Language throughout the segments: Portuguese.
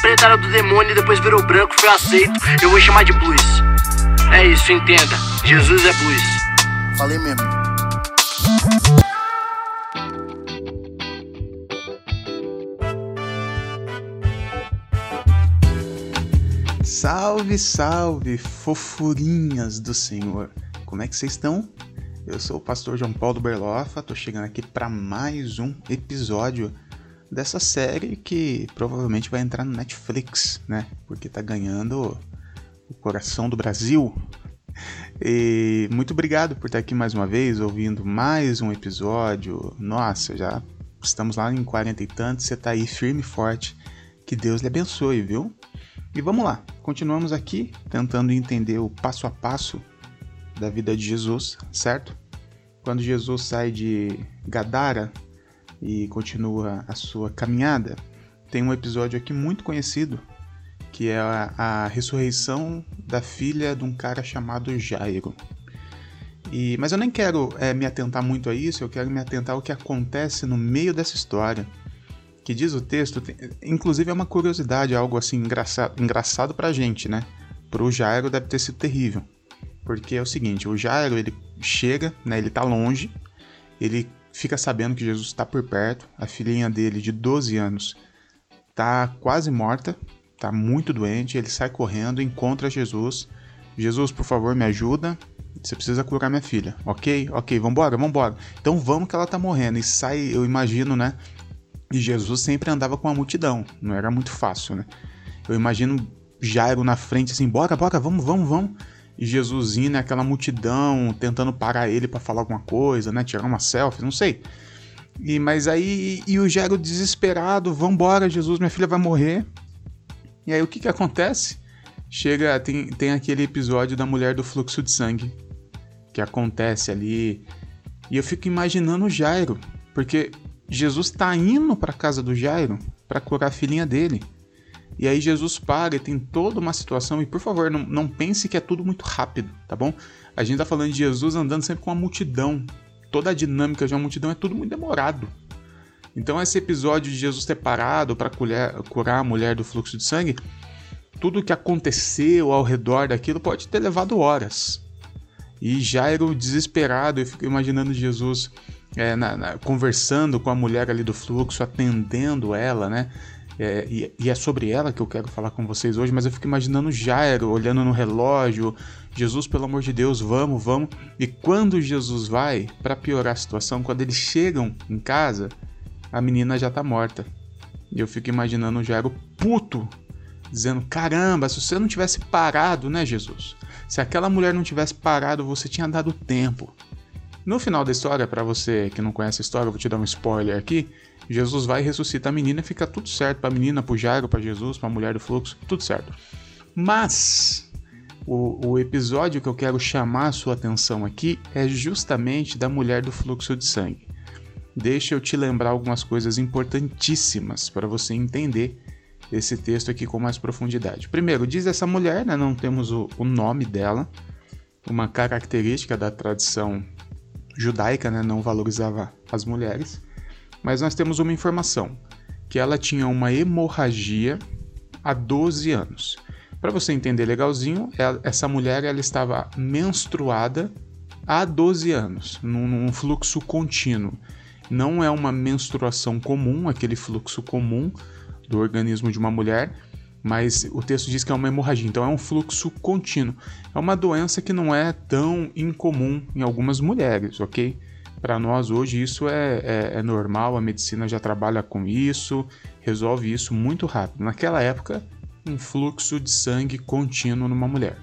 preta era do demônio e depois virou branco, foi aceito. Eu vou chamar de blues. É isso, entenda. Jesus é blues. Falei mesmo. Salve, salve, fofurinhas do Senhor. Como é que vocês estão? Eu sou o pastor João Paulo Berlofa, tô chegando aqui para mais um episódio dessa série que provavelmente vai entrar no Netflix, né? Porque tá ganhando o coração do Brasil. E muito obrigado por estar aqui mais uma vez, ouvindo mais um episódio. Nossa, já estamos lá em 40 e tantos, você tá aí firme e forte. Que Deus lhe abençoe, viu? E vamos lá, continuamos aqui tentando entender o passo a passo da vida de Jesus, certo? Quando Jesus sai de Gadara e continua a sua caminhada, tem um episódio aqui muito conhecido que é a, a ressurreição da filha de um cara chamado Jairo. E, mas eu nem quero é, me atentar muito a isso, eu quero me atentar ao que acontece no meio dessa história que diz o texto, tem, inclusive é uma curiosidade, algo assim engraçado, engraçado pra gente, né? Pro Jairo deve ter sido terrível. Porque é o seguinte, o Jairo, ele chega, né, ele tá longe, ele fica sabendo que Jesus está por perto, a filhinha dele de 12 anos tá quase morta, tá muito doente, ele sai correndo, encontra Jesus. Jesus, por favor, me ajuda. Você precisa curar minha filha. Ok? Ok, vambora, vambora. Então vamos que ela tá morrendo. E sai, eu imagino, né? E Jesus sempre andava com a multidão, não era muito fácil, né? Eu imagino Jairo na frente assim, bora, bora, vamos, vamos, vamos. E Jesus indo aquela multidão, tentando parar ele para falar alguma coisa, né? Tirar uma selfie, não sei. E mas aí e o Jairo desesperado, vambora, Jesus, minha filha vai morrer. E aí o que que acontece? Chega, tem, tem aquele episódio da mulher do fluxo de sangue que acontece ali. E eu fico imaginando o Jairo, porque Jesus está indo para casa do Jairo para curar a filhinha dele. E aí Jesus para e tem toda uma situação, e por favor, não, não pense que é tudo muito rápido, tá bom? A gente tá falando de Jesus andando sempre com uma multidão. Toda a dinâmica de uma multidão é tudo muito demorado. Então esse episódio de Jesus ter parado para curar a mulher do fluxo de sangue, tudo que aconteceu ao redor daquilo pode ter levado horas. E Jairo desesperado, eu fico imaginando Jesus é, na, na, conversando com a mulher ali do fluxo, atendendo ela, né? É, e, e, é sobre ela que eu quero falar com vocês hoje, mas eu fico imaginando Jairo olhando no relógio, Jesus, pelo amor de Deus, vamos, vamos. E quando Jesus vai, para piorar a situação, quando eles chegam em casa, a menina já tá morta. E eu fico imaginando Jairo puto, dizendo: caramba, se você não tivesse parado, né, Jesus? Se aquela mulher não tivesse parado, você tinha dado tempo. No final da história, para você que não conhece a história, eu vou te dar um spoiler aqui. Jesus vai e ressuscita a menina fica tudo certo para a menina, para o Jairo, para Jesus, para a mulher do fluxo, tudo certo. Mas o, o, episódio que eu quero chamar a sua atenção aqui é justamente da mulher do fluxo de sangue. Deixa eu te lembrar algumas coisas importantíssimas para você entender esse texto aqui com mais profundidade. Primeiro, diz essa mulher, né, não temos o, o nome dela, uma característica da tradição judaica né, não valorizava as mulheres, mas nós temos uma informação que ela tinha uma hemorragia há 12 anos. Para você entender legalzinho, ela, essa mulher ela estava menstruada há 12 anos, num, num fluxo contínuo. Não é uma menstruação comum, aquele fluxo comum do organismo de uma mulher, mas o texto diz que é uma hemorragia, então é um fluxo contínuo. É uma doença que não é tão incomum em algumas mulheres, ok? Para nós hoje isso é, é, é, normal, a medicina já trabalha com isso, resolve isso muito rápido. Naquela época, um fluxo de sangue contínuo numa mulher.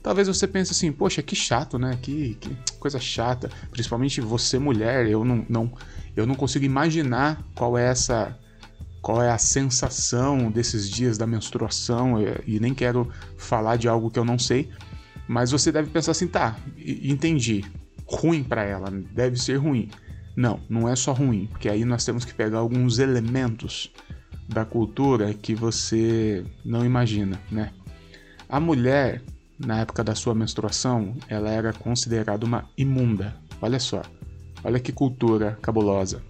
Talvez você pense assim, poxa, que chato, né? Que, que coisa chata. Principalmente você, mulher, eu não, não, eu não consigo imaginar qual é essa qual é a sensação desses dias da menstruação e nem quero falar de algo que eu não sei, mas você deve pensar assim, tá, entendi, ruim para ela, deve ser ruim. Não, não é só ruim, porque aí nós temos que pegar alguns elementos da cultura que você não imagina, né? A mulher, na época da sua menstruação, ela era considerada uma imunda. Olha só, olha que cultura cabulosa.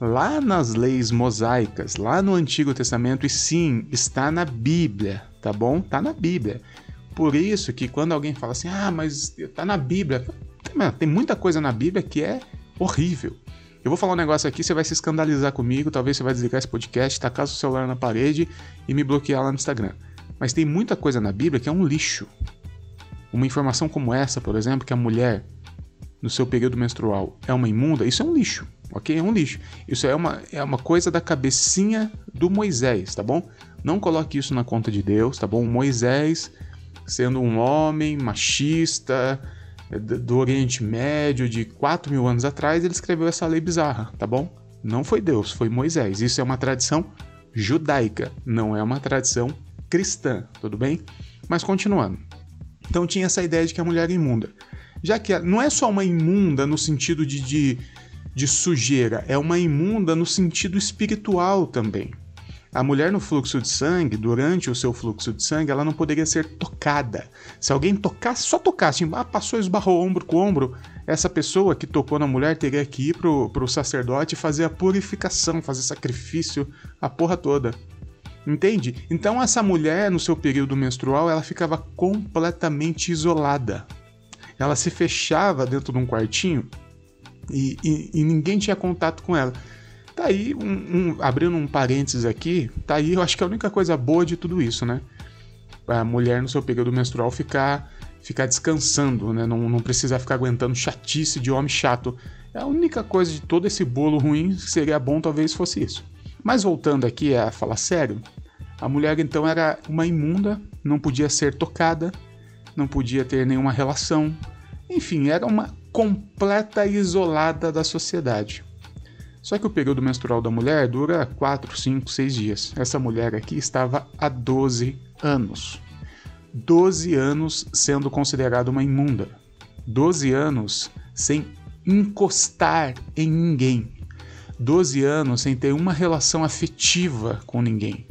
Lá nas leis mosaicas, lá no Antigo Testamento, e sim, está na Bíblia, tá bom? Tá na Bíblia. Por isso que quando alguém fala assim, ah, mas tá na Bíblia, tem muita coisa na Bíblia que é horrível. Eu vou falar um negócio aqui, você vai se escandalizar comigo, talvez você vai desligar esse podcast, tacar o celular na parede e me bloquear lá no Instagram. Mas tem muita coisa na Bíblia que é um lixo. Uma informação como essa, por exemplo, que a mulher no seu período menstrual é uma imunda, isso é um lixo, ok? É um lixo. Isso é uma, é uma coisa da cabecinha do Moisés, tá bom? Não coloque isso na conta de Deus, tá bom? Moisés, sendo um homem machista, do Oriente Médio de 4 mil anos atrás, ele escreveu essa lei bizarra, tá bom? Não foi Deus, foi Moisés. Isso é uma tradição judaica, não é uma tradição cristã, tudo bem? Mas continuando. Então tinha essa ideia de que a mulher é imunda. Já que não é só uma imunda no sentido de, de, de sujeira, é uma imunda no sentido espiritual também. A mulher no fluxo de sangue, durante o seu fluxo de sangue, ela não poderia ser tocada. Se alguém tocasse, só tocasse, ah, passou e esbarrou ombro com ombro, essa pessoa que tocou na mulher teria que ir pro, pro sacerdote fazer a purificação, fazer sacrifício, a porra toda. Entende? Então essa mulher, no seu período menstrual, ela ficava completamente isolada. Ela se fechava dentro de um quartinho e, e, e ninguém tinha contato com ela. Tá aí, um, um, abrindo um parênteses aqui, tá aí, eu acho que a única coisa boa de tudo isso, né? A mulher no seu período menstrual ficar, ficar descansando, né? Não, não precisar ficar aguentando chatice de homem chato. É a única coisa de todo esse bolo ruim seria bom talvez fosse isso. Mas voltando aqui a falar sério, a mulher então era uma imunda, não podia ser tocada, não podia ter nenhuma relação, enfim, era uma completa isolada da sociedade. Só que o período menstrual da mulher dura 4, 5, 6 dias. Essa mulher aqui estava há 12 anos. 12 anos sendo considerada uma imunda. 12 anos sem encostar em ninguém. 12 anos sem ter uma relação afetiva com ninguém.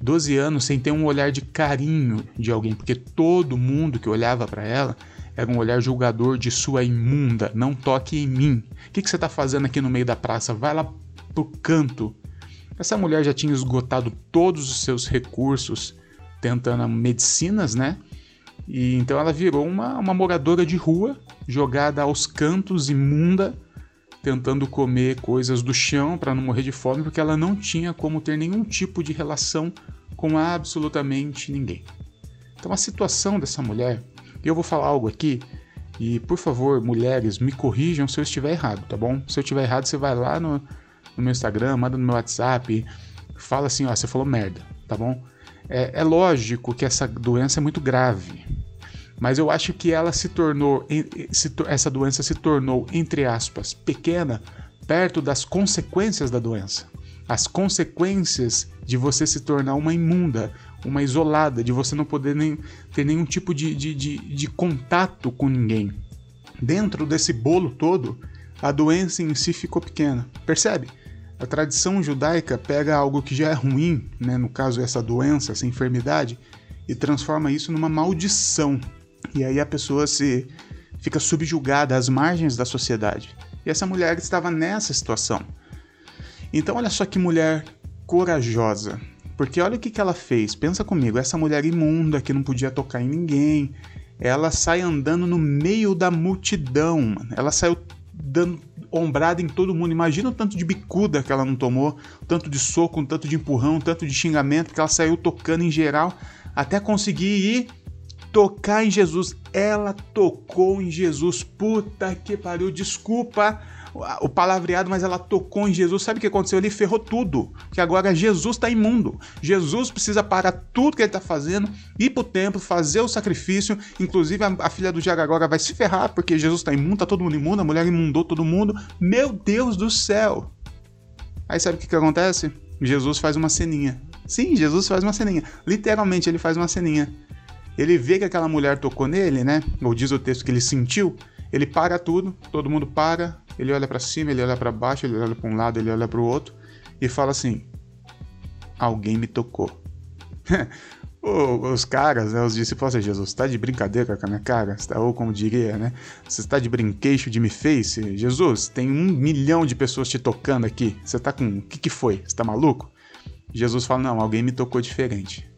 12 anos sem ter um olhar de carinho de alguém, porque todo mundo que olhava para ela era um olhar julgador de sua imunda. Não toque em mim. O que, que você está fazendo aqui no meio da praça? Vai lá pro canto. Essa mulher já tinha esgotado todos os seus recursos tentando medicinas, né? E então ela virou uma, uma moradora de rua, jogada aos cantos, imunda, tentando comer coisas do chão para não morrer de fome, porque ela não tinha como ter nenhum tipo de relação com absolutamente ninguém. Então a situação dessa mulher e eu vou falar algo aqui e, por favor, mulheres, me corrijam se eu estiver errado, tá bom? Se eu estiver errado, você vai lá no, no meu Instagram, manda no meu WhatsApp, fala assim, ó, você falou merda, tá bom? É, é lógico que essa doença é muito grave, mas eu acho que ela se tornou, essa doença se tornou, entre aspas, pequena perto das consequências da doença. As consequências de você se tornar uma imunda, uma isolada, de você não poder nem ter nenhum tipo de, de, de, de contato com ninguém. Dentro desse bolo todo, a doença em si ficou pequena. Percebe? A tradição judaica pega algo que já é ruim, né, no caso essa doença, essa enfermidade, e transforma isso numa maldição. E aí a pessoa se fica subjugada às margens da sociedade. E essa mulher estava nessa situação. Então olha só que mulher corajosa. Porque olha o que, que ela fez. Pensa comigo, essa mulher imunda que não podia tocar em ninguém, ela sai andando no meio da multidão. Mano. Ela saiu dando ombrada em todo mundo. Imagina o tanto de bicuda que ela não tomou, tanto de soco, um tanto de empurrão, tanto de xingamento que ela saiu tocando em geral até conseguir ir tocar em Jesus. Ela tocou em Jesus. Puta que pariu. Desculpa o palavreado, mas ela tocou em Jesus. Sabe o que aconteceu? Ele ferrou tudo. Que agora Jesus está imundo. Jesus precisa parar tudo que ele está fazendo, ir para o templo, fazer o sacrifício. Inclusive, a, a filha do Jaga agora vai se ferrar, porque Jesus está imundo, tá todo mundo imundo, a mulher imundou todo mundo. Meu Deus do céu! Aí sabe o que, que acontece? Jesus faz uma ceninha. Sim, Jesus faz uma ceninha. Literalmente, ele faz uma ceninha. Ele vê que aquela mulher tocou nele, né? Ou diz o texto que ele sentiu. Ele para tudo, todo mundo para, ele olha para cima, ele olha para baixo, ele olha para um lado, ele olha para o outro e fala assim: Alguém me tocou. os caras, né, os discípulos, assim, Jesus, está de brincadeira com a minha cara? Tá, ou como diria, né? Você está de brinquedo de me face? Jesus, tem um milhão de pessoas te tocando aqui. Você tá com. O que, que foi? Você tá maluco? Jesus fala: Não, alguém me tocou diferente.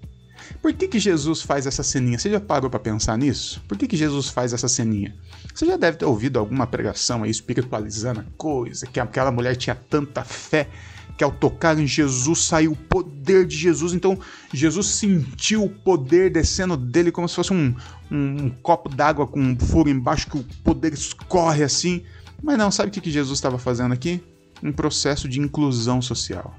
Por que, que Jesus faz essa ceninha? Você já parou para pensar nisso? Por que, que Jesus faz essa ceninha? Você já deve ter ouvido alguma pregação aí espiritualizando a coisa, que aquela mulher tinha tanta fé que ao tocar em Jesus saiu o poder de Jesus. Então Jesus sentiu o poder descendo dele como se fosse um, um, um copo d'água com um furo embaixo que o poder escorre assim. Mas não, sabe o que, que Jesus estava fazendo aqui? Um processo de inclusão social.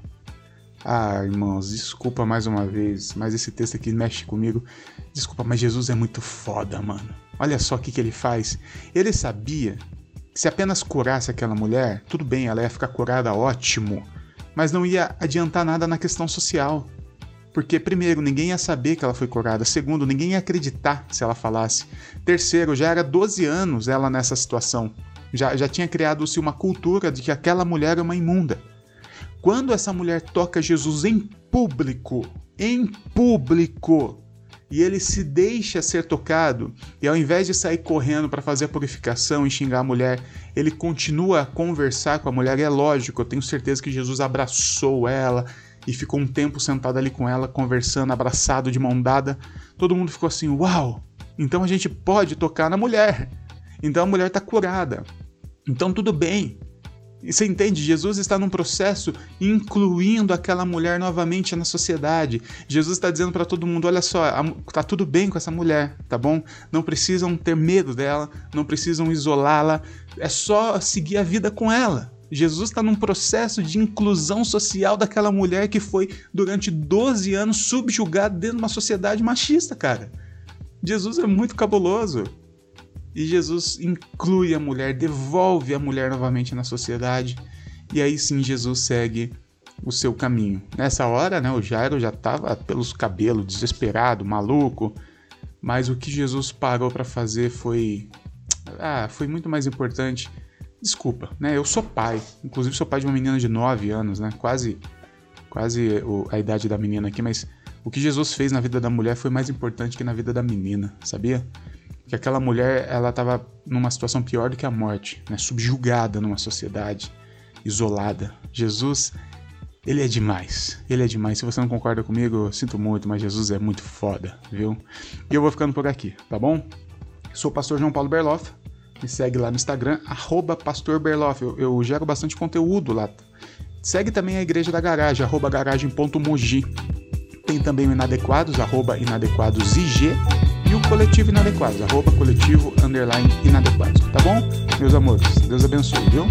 Ah, irmãos, desculpa mais uma vez, mas esse texto aqui mexe comigo. Desculpa, mas Jesus é muito foda, mano. Olha só o que, que ele faz. Ele sabia que se apenas curasse aquela mulher, tudo bem, ela ia ficar curada, ótimo. Mas não ia adiantar nada na questão social. Porque, primeiro, ninguém ia saber que ela foi curada. Segundo, ninguém ia acreditar se ela falasse. Terceiro, já era 12 anos ela nessa situação. Já, já tinha criado-se uma cultura de que aquela mulher é uma imunda. Quando essa mulher toca Jesus em público, em público, e ele se deixa ser tocado, e ao invés de sair correndo para fazer a purificação e xingar a mulher, ele continua a conversar com a mulher. E é lógico, eu tenho certeza que Jesus abraçou ela e ficou um tempo sentado ali com ela, conversando, abraçado, de mão dada. Todo mundo ficou assim: Uau! Então a gente pode tocar na mulher. Então a mulher está curada. Então tudo bem. E você entende? Jesus está num processo incluindo aquela mulher novamente na sociedade. Jesus está dizendo para todo mundo: olha só, tá tudo bem com essa mulher, tá bom? Não precisam ter medo dela, não precisam isolá-la, é só seguir a vida com ela. Jesus está num processo de inclusão social daquela mulher que foi durante 12 anos subjugada dentro de uma sociedade machista, cara. Jesus é muito cabuloso. E Jesus inclui a mulher, devolve a mulher novamente na sociedade. E aí sim Jesus segue o seu caminho. Nessa hora, né, o Jairo já estava pelos cabelos, desesperado, maluco. Mas o que Jesus parou para fazer foi ah, foi muito mais importante. Desculpa, né? Eu sou pai, inclusive sou pai de uma menina de 9 anos, né? Quase quase a idade da menina aqui, mas o que Jesus fez na vida da mulher foi mais importante que na vida da menina, sabia? Que aquela mulher ela estava numa situação pior do que a morte, né? subjugada numa sociedade isolada. Jesus, ele é demais, ele é demais. Se você não concorda comigo, eu sinto muito, mas Jesus é muito foda, viu? E eu vou ficando por aqui, tá bom? Sou o pastor João Paulo Berloff, me segue lá no Instagram, arroba Pastor Berloff. Eu, eu gero bastante conteúdo lá. Segue também a Igreja da Garagem, arroba garagem.mogi. Tem também o Inadequados, arroba inadequadosig coletivo inadequados, arroba coletivo underline inadequados, tá bom? Meus amores, Deus abençoe, viu?